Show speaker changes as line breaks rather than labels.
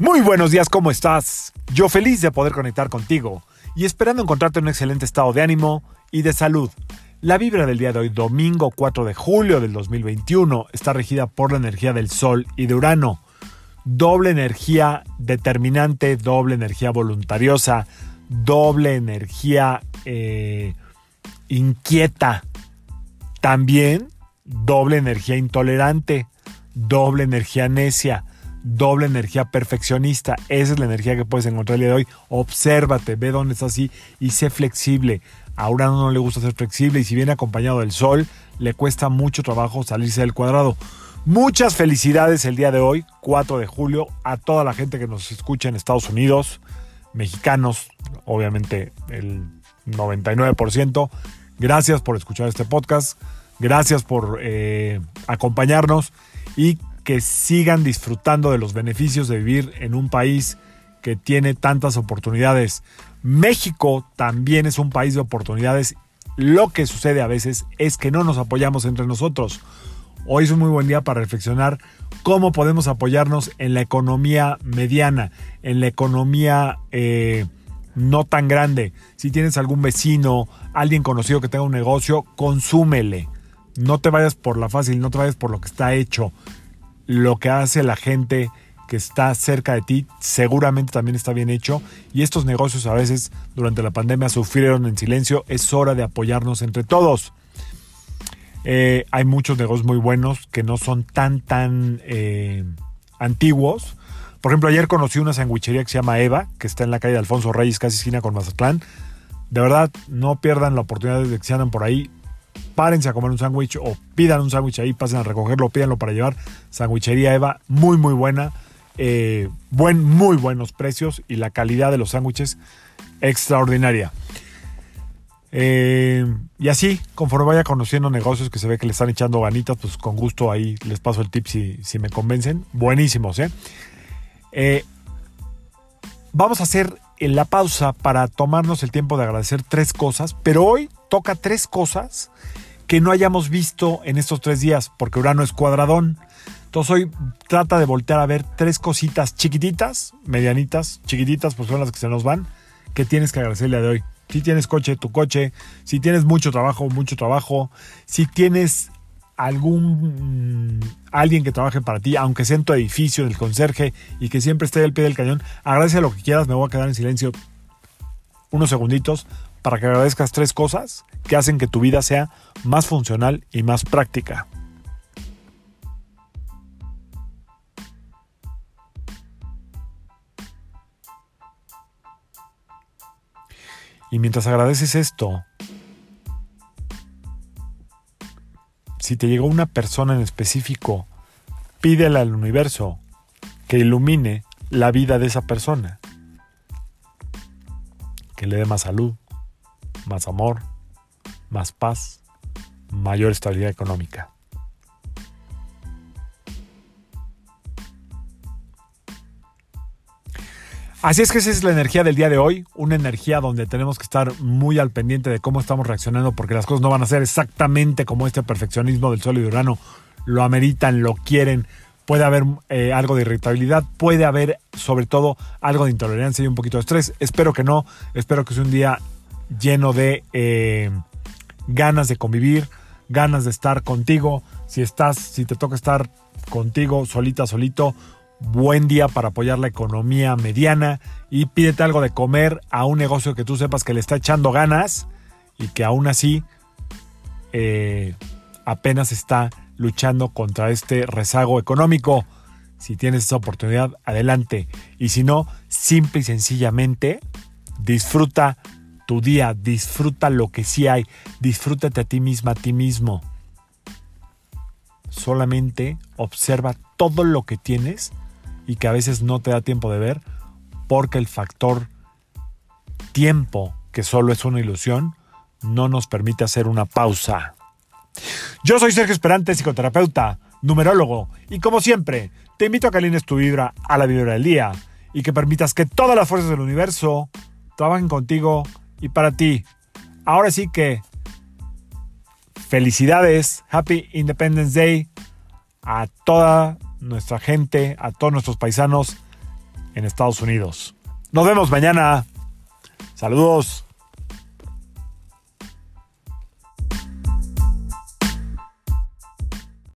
Muy buenos días, ¿cómo estás? Yo feliz de poder conectar contigo y esperando encontrarte en un excelente estado de ánimo y de salud. La vibra del día de hoy, domingo 4 de julio del 2021, está regida por la energía del Sol y de Urano. Doble energía determinante, doble energía voluntariosa, doble energía eh, inquieta. También doble energía intolerante, doble energía necia, doble energía perfeccionista. Esa es la energía que puedes encontrar el día de hoy. Obsérvate, ve dónde estás así y sé flexible. A Urano no le gusta ser flexible y si viene acompañado del sol, le cuesta mucho trabajo salirse del cuadrado. Muchas felicidades el día de hoy, 4 de julio, a toda la gente que nos escucha en Estados Unidos, mexicanos, obviamente el 99%. Gracias por escuchar este podcast, gracias por eh, acompañarnos y que sigan disfrutando de los beneficios de vivir en un país que tiene tantas oportunidades. México también es un país de oportunidades. Lo que sucede a veces es que no nos apoyamos entre nosotros. Hoy es un muy buen día para reflexionar cómo podemos apoyarnos en la economía mediana, en la economía eh, no tan grande. Si tienes algún vecino, alguien conocido que tenga un negocio, consúmele. No te vayas por la fácil, no te vayas por lo que está hecho lo que hace la gente que está cerca de ti seguramente también está bien hecho y estos negocios a veces durante la pandemia sufrieron en silencio. Es hora de apoyarnos entre todos. Eh, hay muchos negocios muy buenos que no son tan, tan eh, antiguos. Por ejemplo, ayer conocí una sandwichería que se llama Eva, que está en la calle de Alfonso Reyes, casi esquina con Mazatlán. De verdad, no pierdan la oportunidad de que se anden por ahí párense a comer un sándwich o pidan un sándwich ahí, pasen a recogerlo, pídanlo para llevar. Sandwichería Eva, muy muy buena, eh, buen, muy buenos precios y la calidad de los sándwiches extraordinaria. Eh, y así, conforme vaya conociendo negocios que se ve que le están echando ganitas, pues con gusto ahí les paso el tip si, si me convencen. Buenísimos, ¿eh? ¿eh? Vamos a hacer la pausa para tomarnos el tiempo de agradecer tres cosas, pero hoy toca tres cosas que no hayamos visto en estos tres días, porque Urano es cuadradón. Entonces hoy trata de voltear a ver tres cositas chiquititas, medianitas, chiquititas, pues son las que se nos van, que tienes que agradecerle a de hoy. Si tienes coche, tu coche. Si tienes mucho trabajo, mucho trabajo. Si tienes algún mm, alguien que trabaje para ti, aunque sea en tu edificio, del conserje y que siempre esté al pie del cañón, agradece lo que quieras. Me voy a quedar en silencio unos segunditos para que agradezcas tres cosas que hacen que tu vida sea más funcional y más práctica. Y mientras agradeces esto, si te llegó una persona en específico, pídele al universo que ilumine la vida de esa persona, que le dé más salud, más amor, más paz, mayor estabilidad económica. Así es que esa es la energía del día de hoy, una energía donde tenemos que estar muy al pendiente de cómo estamos reaccionando porque las cosas no van a ser exactamente como este perfeccionismo del Sol y de Urano lo ameritan, lo quieren. Puede haber eh, algo de irritabilidad, puede haber sobre todo algo de intolerancia y un poquito de estrés. Espero que no, espero que sea un día lleno de eh, ganas de convivir, ganas de estar contigo. Si estás, si te toca estar contigo solita, solito, buen día para apoyar la economía mediana y pídete algo de comer a un negocio que tú sepas que le está echando ganas y que aún así eh, apenas está luchando contra este rezago económico. Si tienes esa oportunidad, adelante. Y si no, simple y sencillamente disfruta tu día, disfruta lo que sí hay, disfrútate a ti misma, a ti mismo. Solamente observa todo lo que tienes y que a veces no te da tiempo de ver porque el factor tiempo, que solo es una ilusión, no nos permite hacer una pausa. Yo soy Sergio Esperante, psicoterapeuta, numerólogo, y como siempre, te invito a que alines tu vibra a la vibra del día y que permitas que todas las fuerzas del universo trabajen contigo y para ti. Ahora sí que felicidades, Happy Independence Day a toda nuestra gente, a todos nuestros paisanos en Estados Unidos. Nos vemos mañana. Saludos.